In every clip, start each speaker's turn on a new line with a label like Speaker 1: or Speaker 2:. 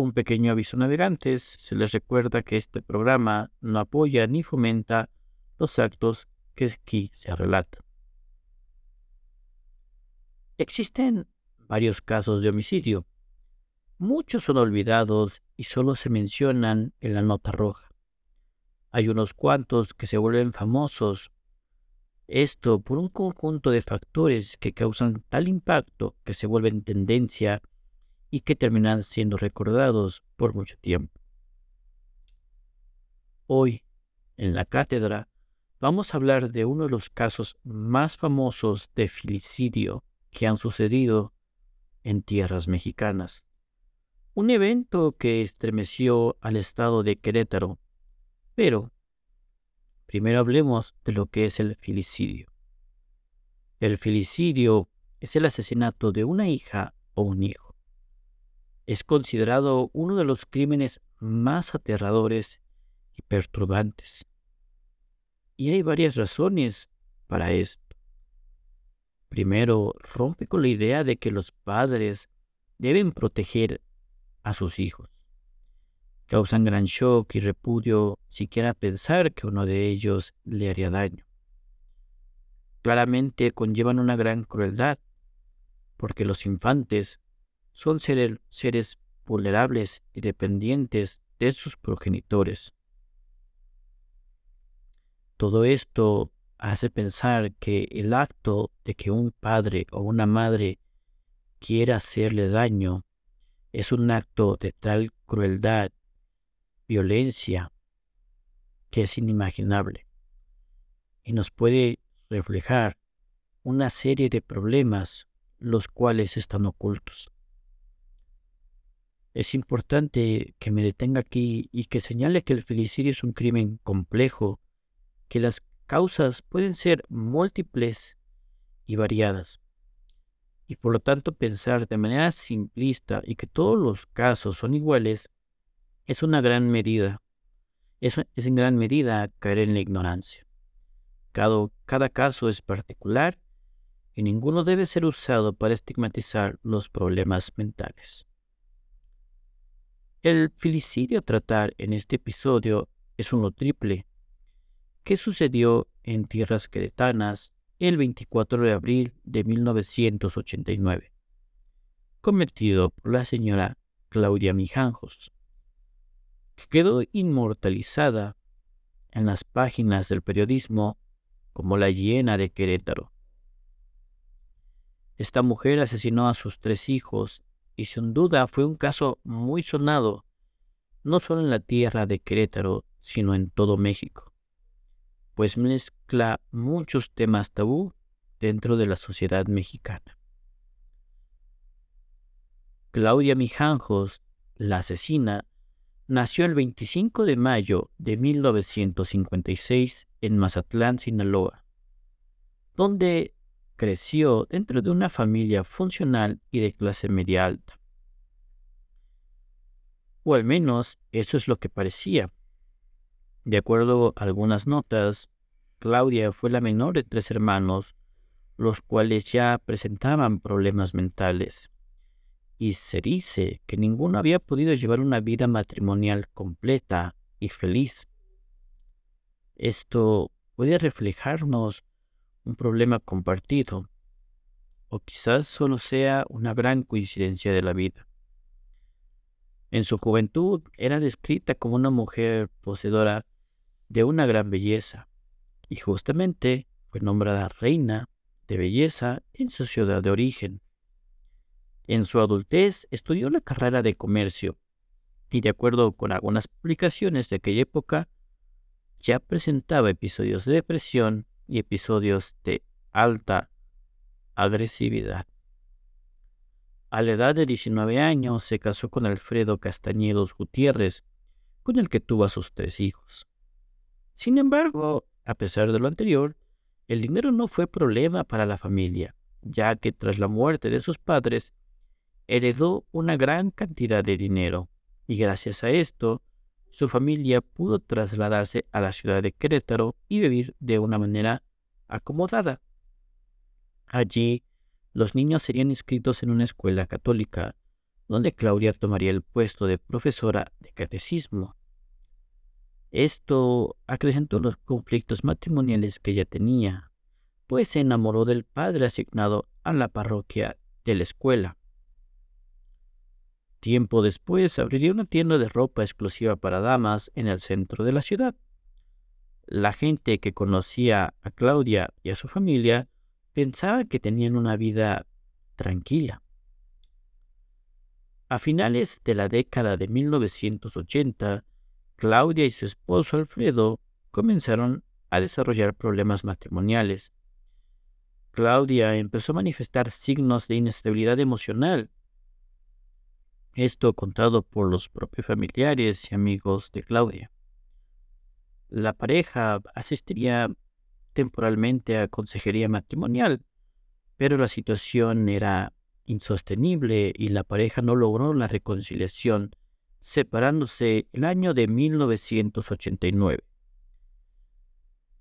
Speaker 1: Un pequeño aviso navegantes, se les recuerda que este programa no apoya ni fomenta los actos que aquí se relatan. Existen varios casos de homicidio. Muchos son olvidados y solo se mencionan en la nota roja. Hay unos cuantos que se vuelven famosos. Esto por un conjunto de factores que causan tal impacto que se vuelven tendencia y que terminan siendo recordados por mucho tiempo. Hoy, en la cátedra, vamos a hablar de uno de los casos más famosos de filicidio que han sucedido en tierras mexicanas. Un evento que estremeció al estado de Querétaro. Pero, primero hablemos de lo que es el filicidio. El filicidio es el asesinato de una hija o un hijo. Es considerado uno de los crímenes más aterradores y perturbantes. Y hay varias razones para esto. Primero, rompe con la idea de que los padres deben proteger a sus hijos. Causan gran shock y repudio siquiera pensar que uno de ellos le haría daño. Claramente conllevan una gran crueldad, porque los infantes son seres vulnerables y dependientes de sus progenitores. Todo esto hace pensar que el acto de que un padre o una madre quiera hacerle daño es un acto de tal crueldad, violencia, que es inimaginable y nos puede reflejar una serie de problemas los cuales están ocultos. Es importante que me detenga aquí y que señale que el felicidio es un crimen complejo, que las causas pueden ser múltiples y variadas. Y por lo tanto pensar de manera simplista y que todos los casos son iguales es una gran medida. Es, en gran medida caer en la ignorancia. Cada, cada caso es particular y ninguno debe ser usado para estigmatizar los problemas mentales. El filicidio a tratar en este episodio es uno triple ¿Qué sucedió en tierras queretanas el 24 de abril de 1989, cometido por la señora Claudia Mijanjos, que quedó inmortalizada en las páginas del periodismo como la hiena de Querétaro. Esta mujer asesinó a sus tres hijos y sin duda fue un caso muy sonado, no solo en la tierra de Querétaro, sino en todo México pues mezcla muchos temas tabú dentro de la sociedad mexicana. Claudia Mijanjos, la asesina, nació el 25 de mayo de 1956 en Mazatlán, Sinaloa, donde creció dentro de una familia funcional y de clase media alta. O al menos eso es lo que parecía. De acuerdo a algunas notas, Claudia fue la menor de tres hermanos, los cuales ya presentaban problemas mentales. Y se dice que ninguno había podido llevar una vida matrimonial completa y feliz. Esto puede reflejarnos un problema compartido, o quizás solo sea una gran coincidencia de la vida. En su juventud era descrita como una mujer poseedora de una gran belleza, y justamente fue nombrada reina de belleza en su ciudad de origen. En su adultez estudió la carrera de comercio y de acuerdo con algunas publicaciones de aquella época, ya presentaba episodios de depresión y episodios de alta agresividad. A la edad de 19 años se casó con Alfredo Castañedos Gutiérrez, con el que tuvo a sus tres hijos. Sin embargo, a pesar de lo anterior, el dinero no fue problema para la familia, ya que tras la muerte de sus padres, heredó una gran cantidad de dinero, y gracias a esto, su familia pudo trasladarse a la ciudad de Querétaro y vivir de una manera acomodada. Allí, los niños serían inscritos en una escuela católica, donde Claudia tomaría el puesto de profesora de catecismo. Esto acrecentó los conflictos matrimoniales que ella tenía, pues se enamoró del padre asignado a la parroquia de la escuela. Tiempo después abriría una tienda de ropa exclusiva para damas en el centro de la ciudad. La gente que conocía a Claudia y a su familia pensaba que tenían una vida tranquila. A finales de la década de 1980, Claudia y su esposo Alfredo comenzaron a desarrollar problemas matrimoniales. Claudia empezó a manifestar signos de inestabilidad emocional. Esto contado por los propios familiares y amigos de Claudia. La pareja asistiría temporalmente a consejería matrimonial, pero la situación era insostenible y la pareja no logró la reconciliación, separándose el año de 1989.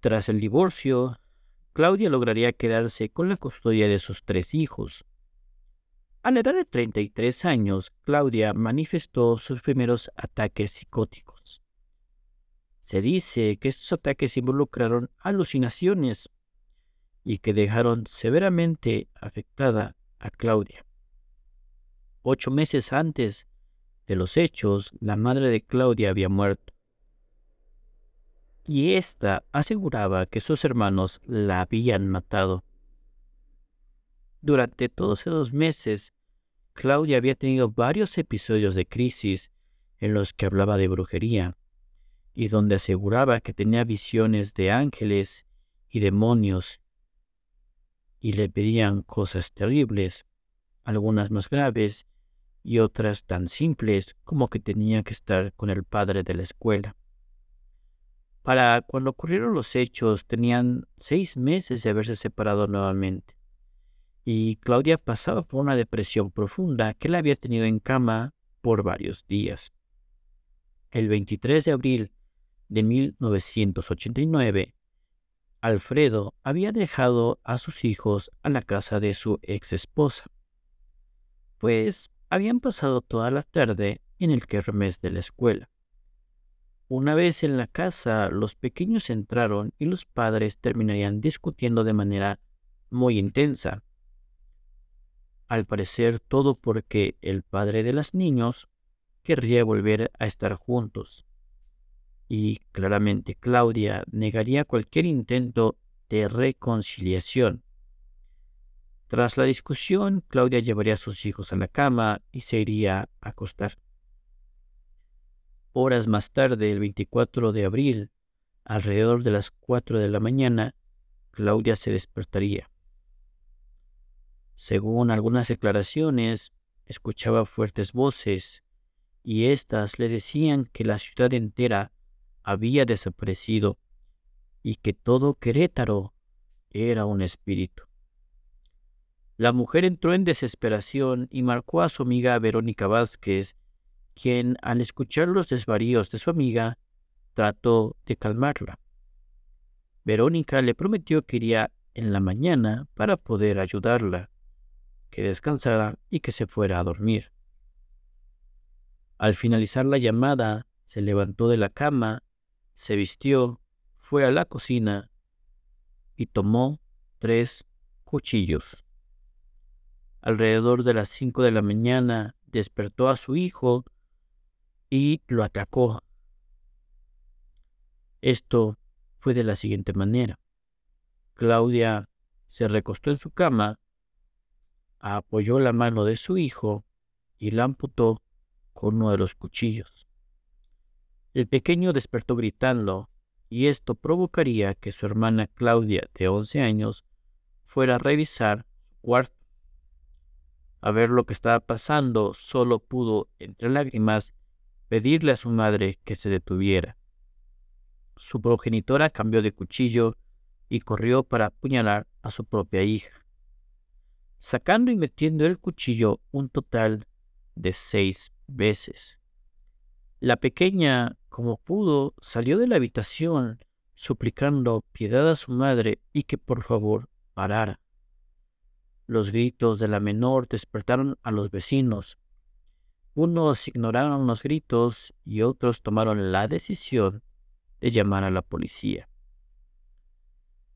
Speaker 1: Tras el divorcio, Claudia lograría quedarse con la custodia de sus tres hijos. A la edad de 33 años, Claudia manifestó sus primeros ataques psicóticos. Se dice que estos ataques involucraron alucinaciones y que dejaron severamente afectada a Claudia. Ocho meses antes de los hechos, la madre de Claudia había muerto. Y ésta aseguraba que sus hermanos la habían matado. Durante todos esos meses, Claudia había tenido varios episodios de crisis en los que hablaba de brujería y donde aseguraba que tenía visiones de ángeles y demonios y le pedían cosas terribles, algunas más graves y otras tan simples como que tenía que estar con el padre de la escuela. Para cuando ocurrieron los hechos tenían seis meses de haberse separado nuevamente, y Claudia pasaba por una depresión profunda que la había tenido en cama por varios días. El 23 de abril de 1989, Alfredo había dejado a sus hijos a la casa de su ex esposa, pues habían pasado toda la tarde en el kermés de la escuela. Una vez en la casa, los pequeños entraron y los padres terminarían discutiendo de manera muy intensa. Al parecer todo porque el padre de los niños querría volver a estar juntos y claramente Claudia negaría cualquier intento de reconciliación. Tras la discusión, Claudia llevaría a sus hijos a la cama y se iría a acostar. Horas más tarde, el 24 de abril, alrededor de las 4 de la mañana, Claudia se despertaría. Según algunas declaraciones, escuchaba fuertes voces y éstas le decían que la ciudad entera había desaparecido y que todo Querétaro era un espíritu. La mujer entró en desesperación y marcó a su amiga Verónica Vázquez, quien al escuchar los desvaríos de su amiga trató de calmarla. Verónica le prometió que iría en la mañana para poder ayudarla, que descansara y que se fuera a dormir. Al finalizar la llamada, se levantó de la cama se vistió, fue a la cocina y tomó tres cuchillos. Alrededor de las cinco de la mañana despertó a su hijo y lo atacó. Esto fue de la siguiente manera. Claudia se recostó en su cama, apoyó la mano de su hijo y la amputó con uno de los cuchillos. El pequeño despertó gritando, y esto provocaría que su hermana Claudia, de 11 años, fuera a revisar su cuarto. A ver lo que estaba pasando, solo pudo, entre lágrimas, pedirle a su madre que se detuviera. Su progenitora cambió de cuchillo y corrió para apuñalar a su propia hija, sacando y metiendo el cuchillo un total de seis veces. La pequeña, como pudo, salió de la habitación, suplicando piedad a su madre y que por favor parara. Los gritos de la menor despertaron a los vecinos, Unos ignoraron los gritos y otros tomaron la decisión de llamar a la policía.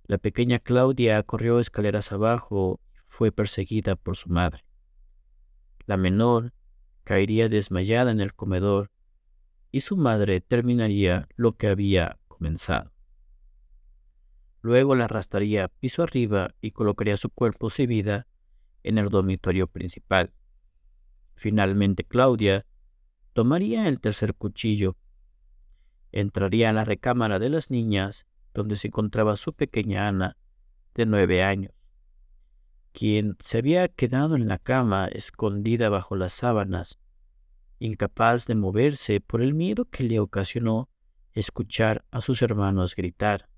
Speaker 1: La pequeña Claudia corrió escaleras abajo fue perseguida por su madre. La menor caería desmayada en el comedor y su madre terminaría lo que había comenzado. Luego la arrastraría piso arriba y colocaría su cuerpo sin vida en el dormitorio principal. Finalmente Claudia tomaría el tercer cuchillo, entraría a la recámara de las niñas donde se encontraba su pequeña Ana, de nueve años, quien se había quedado en la cama escondida bajo las sábanas, incapaz de moverse por el miedo que le ocasionó escuchar a sus hermanos gritar.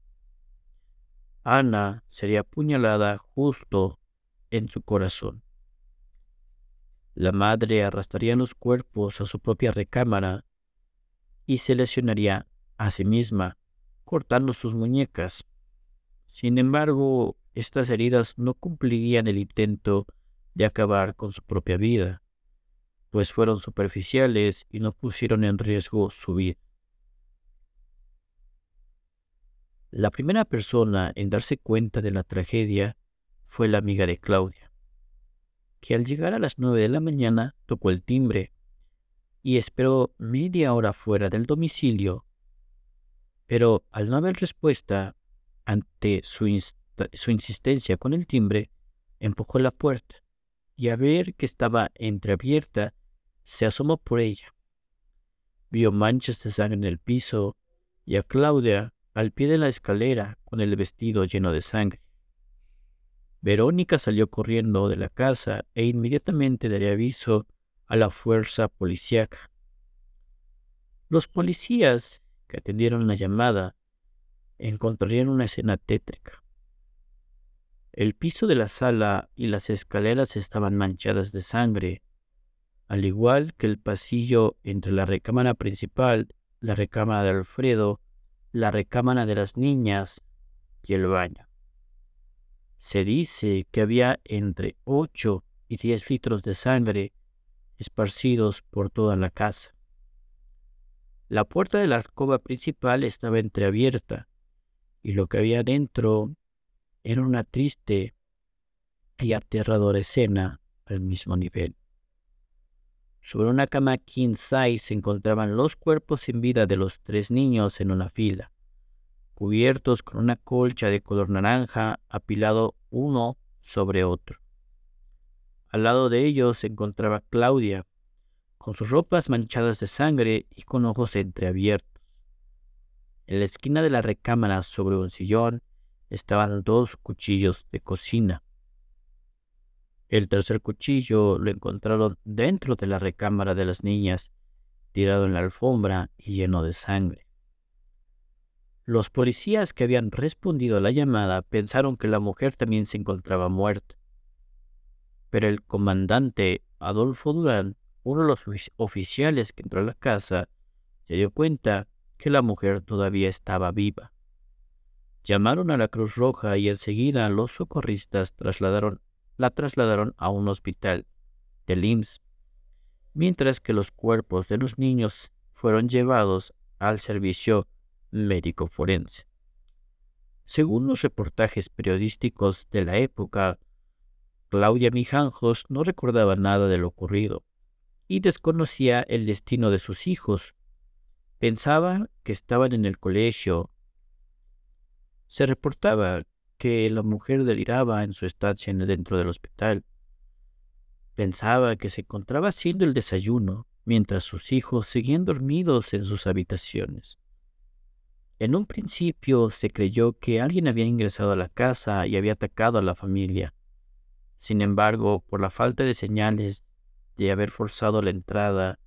Speaker 1: Ana sería apuñalada justo en su corazón. La madre arrastraría los cuerpos a su propia recámara y se lesionaría a sí misma, cortando sus muñecas. Sin embargo, estas heridas no cumplirían el intento de acabar con su propia vida, pues fueron superficiales y no pusieron en riesgo su vida. La primera persona en darse cuenta de la tragedia fue la amiga de Claudia que al llegar a las nueve de la mañana tocó el timbre y esperó media hora fuera del domicilio, pero al no haber respuesta ante su, su insistencia con el timbre, empujó la puerta y a ver que estaba entreabierta, se asomó por ella. Vio manchas de sangre en el piso y a Claudia al pie de la escalera con el vestido lleno de sangre. Verónica salió corriendo de la casa e inmediatamente daría aviso a la fuerza policíaca. Los policías que atendieron la llamada encontrarían una escena tétrica. El piso de la sala y las escaleras estaban manchadas de sangre, al igual que el pasillo entre la recámara principal, la recámara de Alfredo, la recámara de las niñas y el baño. Se dice que había entre 8 y 10 litros de sangre esparcidos por toda la casa. La puerta de la alcoba principal estaba entreabierta y lo que había dentro era una triste y aterradora escena al mismo nivel. Sobre una cama king size se encontraban los cuerpos sin vida de los tres niños en una fila cubiertos con una colcha de color naranja apilado uno sobre otro. Al lado de ellos se encontraba Claudia, con sus ropas manchadas de sangre y con ojos entreabiertos. En la esquina de la recámara, sobre un sillón, estaban dos cuchillos de cocina. El tercer cuchillo lo encontraron dentro de la recámara de las niñas, tirado en la alfombra y lleno de sangre. Los policías que habían respondido a la llamada pensaron que la mujer también se encontraba muerta. Pero el comandante Adolfo Durán, uno de los oficiales que entró a la casa, se dio cuenta que la mujer todavía estaba viva. Llamaron a la Cruz Roja y enseguida los socorristas trasladaron, la trasladaron a un hospital del IMSS, mientras que los cuerpos de los niños fueron llevados al servicio médico forense. Según los reportajes periodísticos de la época, Claudia Mijanjos no recordaba nada de lo ocurrido y desconocía el destino de sus hijos. Pensaba que estaban en el colegio. Se reportaba que la mujer deliraba en su estancia dentro del hospital. Pensaba que se encontraba haciendo el desayuno mientras sus hijos seguían dormidos en sus habitaciones. En un principio se creyó que alguien había ingresado a la casa y había atacado a la familia. Sin embargo, por la falta de señales de haber forzado la entrada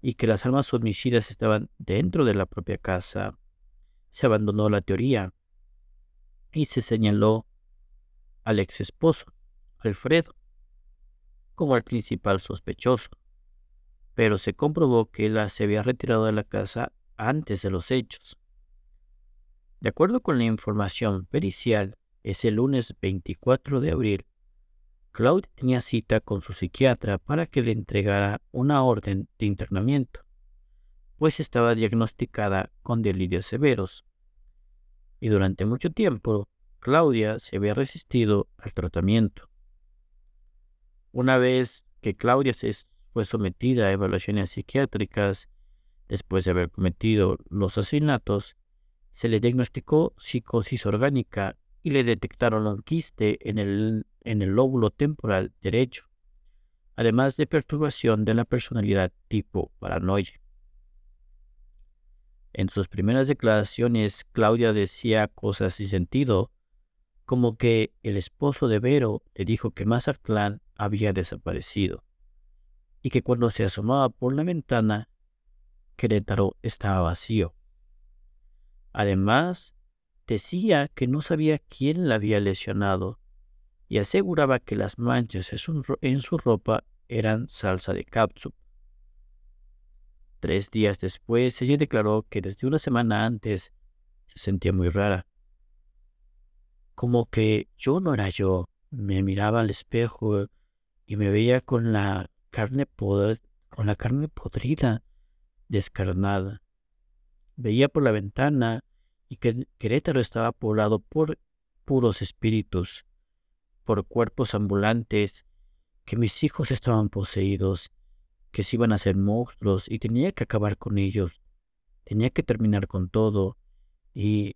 Speaker 1: y que las armas homicidas estaban dentro de la propia casa, se abandonó la teoría y se señaló al ex esposo, Alfredo, como el principal sospechoso. Pero se comprobó que él se había retirado de la casa antes de los hechos. De acuerdo con la información pericial, ese lunes 24 de abril, Claudia tenía cita con su psiquiatra para que le entregara una orden de internamiento, pues estaba diagnosticada con delirios severos. Y durante mucho tiempo, Claudia se había resistido al tratamiento. Una vez que Claudia se fue sometida a evaluaciones psiquiátricas después de haber cometido los asesinatos, se le diagnosticó psicosis orgánica y le detectaron un quiste en el, en el lóbulo temporal derecho, además de perturbación de la personalidad tipo paranoia. En sus primeras declaraciones, Claudia decía cosas sin sentido, como que el esposo de Vero le dijo que Mazatlán había desaparecido y que cuando se asomaba por la ventana, Querétaro estaba vacío. Además, decía que no sabía quién la había lesionado y aseguraba que las manchas en su ropa eran salsa de capsup. Tres días después, ella declaró que desde una semana antes se sentía muy rara. Como que yo no era yo. Me miraba al espejo y me veía con la carne con la carne podrida, descarnada. Veía por la ventana y que Querétaro estaba poblado por puros espíritus, por cuerpos ambulantes, que mis hijos estaban poseídos, que se iban a ser monstruos y tenía que acabar con ellos, tenía que terminar con todo y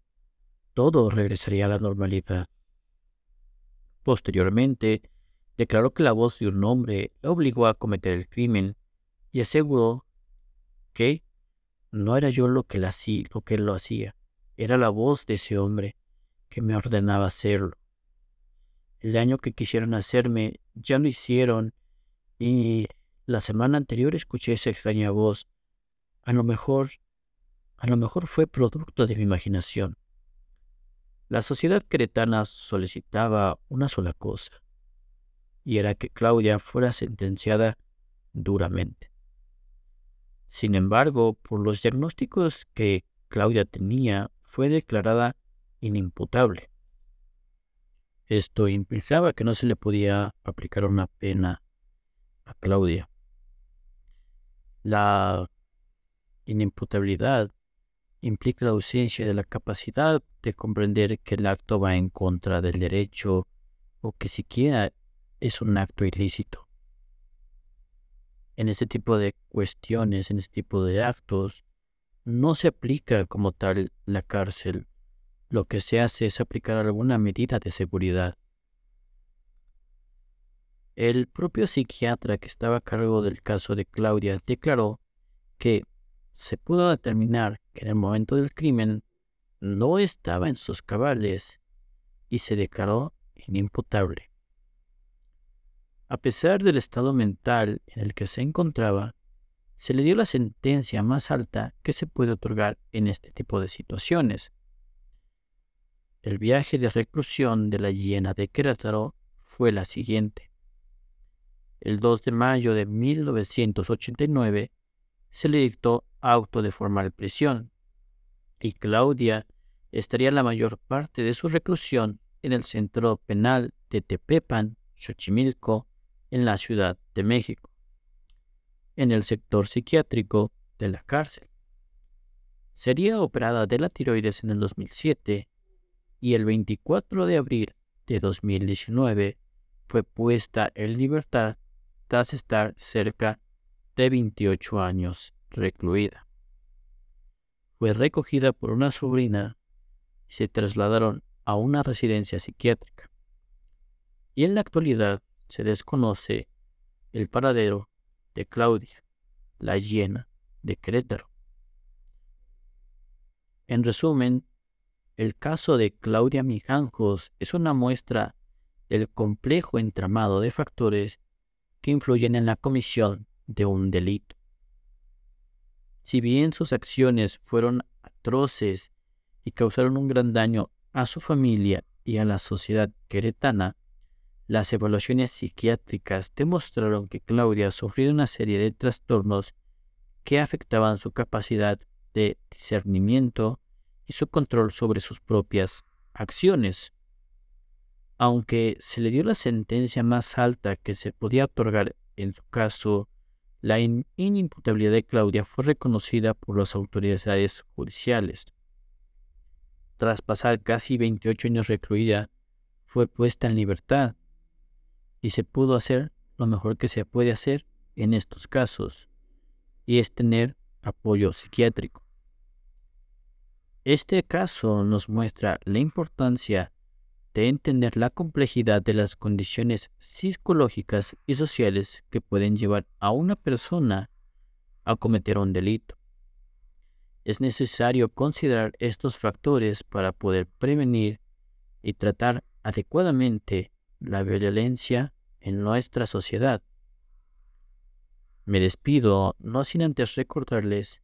Speaker 1: todo regresaría a la normalidad. Posteriormente, declaró que la voz de un hombre la obligó a cometer el crimen y aseguró que no era yo lo que, que lo hacía, era la voz de ese hombre que me ordenaba hacerlo. El daño que quisieron hacerme ya lo hicieron y la semana anterior escuché esa extraña voz. A lo mejor, a lo mejor fue producto de mi imaginación. La sociedad cretana solicitaba una sola cosa, y era que Claudia fuera sentenciada duramente. Sin embargo, por los diagnósticos que Claudia tenía, fue declarada inimputable. Esto implicaba que no se le podía aplicar una pena a Claudia. La inimputabilidad implica la ausencia de la capacidad de comprender que el acto va en contra del derecho o que siquiera es un acto ilícito. En este tipo de cuestiones, en este tipo de actos, no se aplica como tal la cárcel. Lo que se hace es aplicar alguna medida de seguridad. El propio psiquiatra que estaba a cargo del caso de Claudia declaró que se pudo determinar que en el momento del crimen no estaba en sus cabales y se declaró inimputable. A pesar del estado mental en el que se encontraba, se le dio la sentencia más alta que se puede otorgar en este tipo de situaciones. El viaje de reclusión de la hiena de Querétaro fue la siguiente. El 2 de mayo de 1989 se le dictó auto de formal prisión y Claudia estaría la mayor parte de su reclusión en el centro penal de Tepepan, Xochimilco, en la Ciudad de México en el sector psiquiátrico de la cárcel. Sería operada de la tiroides en el 2007 y el 24 de abril de 2019 fue puesta en libertad tras estar cerca de 28 años recluida. Fue recogida por una sobrina y se trasladaron a una residencia psiquiátrica. Y en la actualidad se desconoce el paradero de Claudia, la llena de Querétaro. En resumen, el caso de Claudia Mijanjos es una muestra del complejo entramado de factores influyen en la comisión de un delito. Si bien sus acciones fueron atroces y causaron un gran daño a su familia y a la sociedad queretana, las evaluaciones psiquiátricas demostraron que Claudia sufrió una serie de trastornos que afectaban su capacidad de discernimiento y su control sobre sus propias acciones. Aunque se le dio la sentencia más alta que se podía otorgar en su caso, la inimputabilidad de Claudia fue reconocida por las autoridades judiciales. Tras pasar casi 28 años recluida, fue puesta en libertad y se pudo hacer lo mejor que se puede hacer en estos casos, y es tener apoyo psiquiátrico. Este caso nos muestra la importancia de entender la complejidad de las condiciones psicológicas y sociales que pueden llevar a una persona a cometer un delito. Es necesario considerar estos factores para poder prevenir y tratar adecuadamente la violencia en nuestra sociedad. Me despido no sin antes recordarles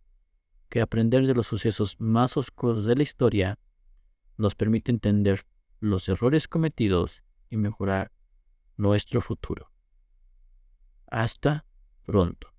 Speaker 1: que aprender de los sucesos más oscuros de la historia nos permite entender los errores cometidos y mejorar nuestro futuro. Hasta pronto.